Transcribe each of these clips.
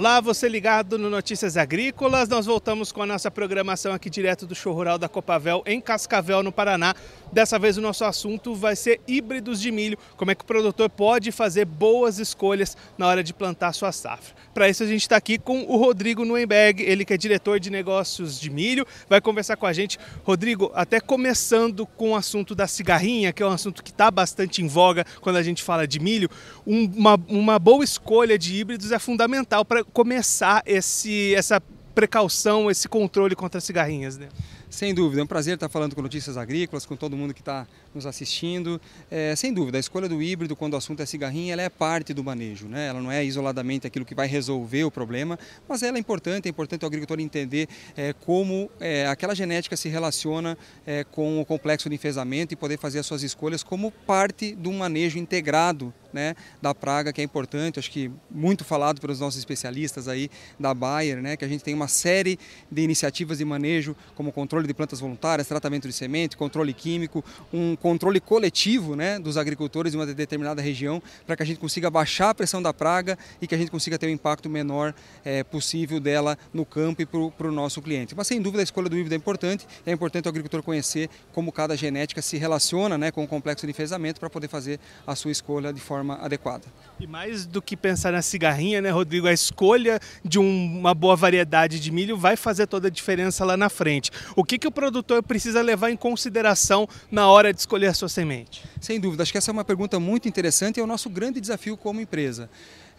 Olá, você ligado no Notícias Agrícolas. Nós voltamos com a nossa programação aqui direto do show rural da Copavel em Cascavel, no Paraná. Dessa vez o nosso assunto vai ser híbridos de milho, como é que o produtor pode fazer boas escolhas na hora de plantar sua safra. Para isso a gente está aqui com o Rodrigo Nuenberg, ele que é diretor de negócios de milho, vai conversar com a gente. Rodrigo, até começando com o assunto da cigarrinha, que é um assunto que está bastante em voga quando a gente fala de milho, uma, uma boa escolha de híbridos é fundamental para começar esse, essa precaução, esse controle contra as cigarrinhas, né? Sem dúvida, é um prazer estar falando com Notícias Agrícolas, com todo mundo que está nos assistindo. É, sem dúvida, a escolha do híbrido, quando o assunto é cigarrinha, ela é parte do manejo. Né? Ela não é isoladamente aquilo que vai resolver o problema, mas ela é importante, é importante o agricultor entender é, como é, aquela genética se relaciona é, com o complexo de enfesamento e poder fazer as suas escolhas como parte de um manejo integrado né, da praga, que é importante, acho que muito falado pelos nossos especialistas aí da Bayer, né, que a gente tem uma série de iniciativas de manejo, como controle de plantas voluntárias, tratamento de semente, controle químico, um controle coletivo né, dos agricultores de uma determinada região, para que a gente consiga baixar a pressão da praga e que a gente consiga ter o um impacto menor é, possível dela no campo e para o nosso cliente. Mas sem dúvida a escolha do híbrido é importante, é importante o agricultor conhecer como cada genética se relaciona né, com o complexo de enfesamento para poder fazer a sua escolha de forma forma adequada. E mais do que pensar na cigarrinha, né, Rodrigo, a escolha de um, uma boa variedade de milho vai fazer toda a diferença lá na frente. O que, que o produtor precisa levar em consideração na hora de escolher a sua semente? Sem dúvida, acho que essa é uma pergunta muito interessante e é o nosso grande desafio como empresa.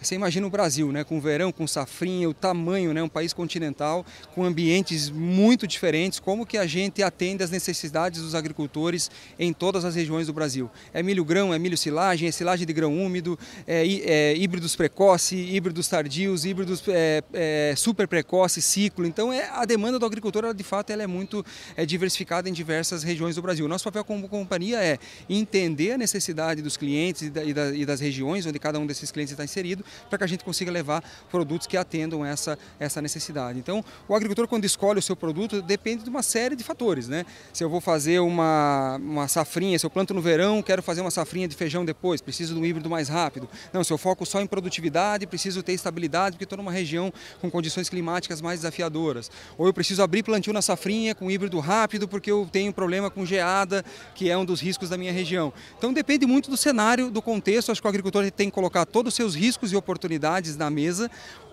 Você imagina o Brasil, né, com verão, com safrinha, o tamanho, né, um país continental, com ambientes muito diferentes, como que a gente atende às necessidades dos agricultores em todas as regiões do Brasil. É milho grão, é milho silagem, é silagem de grão úmido, é, é híbridos precoce, híbridos tardios, híbridos é, é, super precoce, ciclo. Então é, a demanda do agricultor, ela, de fato, ela é muito é, diversificada em diversas regiões do Brasil. Nosso papel como companhia é entender a necessidade dos clientes e, da, e, da, e das regiões onde cada um desses clientes está inserido para que a gente consiga levar produtos que atendam essa, essa necessidade. Então, o agricultor, quando escolhe o seu produto, depende de uma série de fatores. Né? Se eu vou fazer uma, uma safrinha, se eu planto no verão, quero fazer uma safrinha de feijão depois, preciso de um híbrido mais rápido. Não, se eu foco só em produtividade, preciso ter estabilidade, porque estou numa região com condições climáticas mais desafiadoras. Ou eu preciso abrir plantio na safrinha com híbrido rápido, porque eu tenho problema com geada, que é um dos riscos da minha região. Então depende muito do cenário, do contexto. Acho que o agricultor tem que colocar todos os seus riscos e oportunidades na mesa,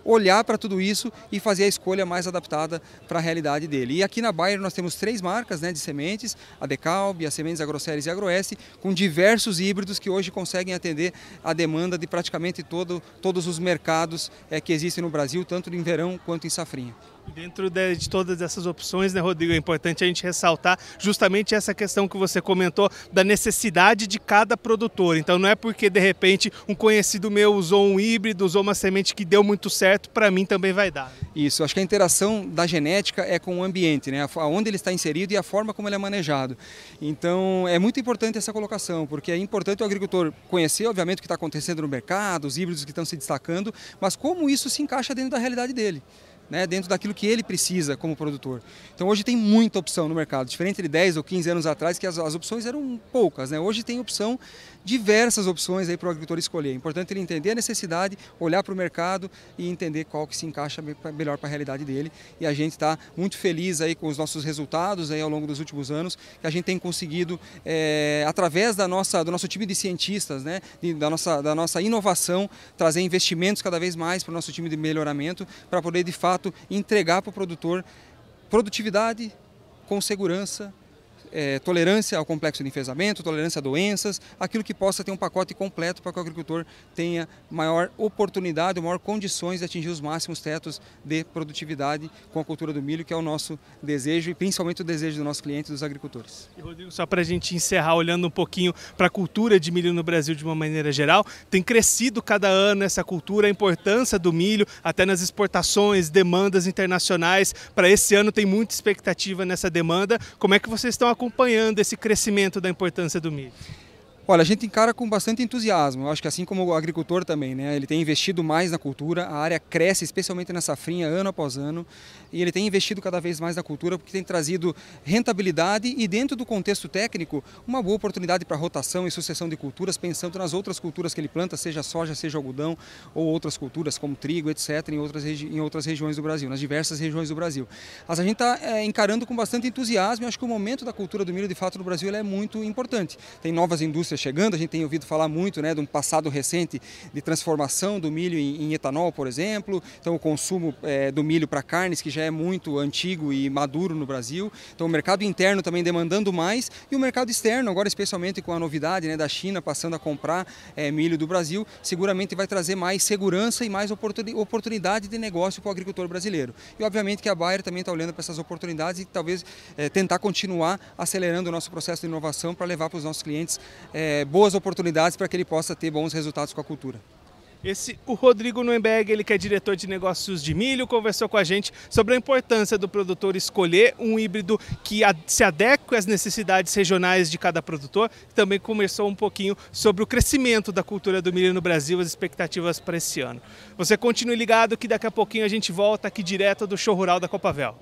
olhar para tudo isso e fazer a escolha mais adaptada para a realidade dele. E aqui na Bayer nós temos três marcas né, de sementes, a Decalb, a Sementes Agroceres e Agroeste, com diversos híbridos que hoje conseguem atender a demanda de praticamente todo, todos os mercados é, que existem no Brasil, tanto em verão quanto em safrinha. Dentro de, de, todas essas opções, né, Rodrigo, é importante a gente ressaltar justamente essa questão que você comentou da necessidade de cada produtor. Então não é porque de repente um conhecido meu usou um híbrido, usou uma semente que deu muito certo, para mim também vai dar. Isso, acho que a interação da genética é com o ambiente, né, onde ele está inserido e a forma como ele é manejado. Então é muito importante essa colocação, porque é importante o agricultor conhecer, obviamente, o que está acontecendo no mercado, os híbridos que estão se destacando, mas como isso se encaixa dentro da realidade dele né, dentro daquilo que ele precisa como produtor. Então hoje tem muita opção no mercado, diferente de 10 ou 15 anos atrás que as, as opções eram poucas. Né? Hoje tem opção, diversas opções para o agricultor escolher. É importante ele entender a necessidade, olhar para o mercado e entender qual que se encaixa melhor para a realidade dele. E a gente está muito feliz aí com os nossos resultados aí ao longo dos últimos anos, que a gente tem conseguido, é, através da nossa, do nosso time de cientistas, né, da, nossa, da nossa inovação, trazer investimentos cada vez mais para o nosso time de melhoramento, para poder de fato fato entregar para o produtor produtividade com segurança é, tolerância ao complexo de enfesamento, tolerância a doenças, aquilo que possa ter um pacote completo para que o agricultor tenha maior oportunidade, maior condições de atingir os máximos tetos de produtividade com a cultura do milho, que é o nosso desejo e principalmente o desejo do nosso cliente dos agricultores. E Rodrigo, só para a gente encerrar, olhando um pouquinho para a cultura de milho no Brasil de uma maneira geral, tem crescido cada ano essa cultura, a importância do milho, até nas exportações, demandas internacionais. Para esse ano tem muita expectativa nessa demanda. Como é que vocês estão acompanhando esse crescimento da importância do milho? Olha, a gente encara com bastante entusiasmo. Eu acho que assim como o agricultor também, né? Ele tem investido mais na cultura, a área cresce, especialmente na safrinha, ano após ano, e ele tem investido cada vez mais na cultura porque tem trazido rentabilidade e dentro do contexto técnico, uma boa oportunidade para rotação e sucessão de culturas, pensando nas outras culturas que ele planta, seja soja, seja algodão ou outras culturas como trigo, etc, em outras, em outras regiões do Brasil, nas diversas regiões do Brasil. Mas a gente está é, encarando com bastante entusiasmo e acho que o momento da cultura do milho, de fato, no Brasil é muito importante. Tem novas indústrias chegando, a gente tem ouvido falar muito né, de um passado recente de transformação do milho em, em etanol, por exemplo, então o consumo é, do milho para carnes, que já é muito antigo e maduro no Brasil, então o mercado interno também demandando mais. E o mercado externo, agora especialmente com a novidade né, da China passando a comprar é, milho do Brasil, seguramente vai trazer mais segurança e mais oportunidade de negócio para o agricultor brasileiro. E obviamente que a Bayer também está olhando para essas oportunidades e talvez é, tentar continuar acelerando o nosso processo de inovação para levar para os nossos clientes é, boas oportunidades para que ele possa ter bons resultados com a cultura. Esse, o Rodrigo Nuemberg, ele que é diretor de negócios de milho, conversou com a gente sobre a importância do produtor escolher um híbrido que se adeque às necessidades regionais de cada produtor. Também conversou um pouquinho sobre o crescimento da cultura do milho no Brasil, as expectativas para esse ano. Você continue ligado que daqui a pouquinho a gente volta aqui direto do show rural da Copavel.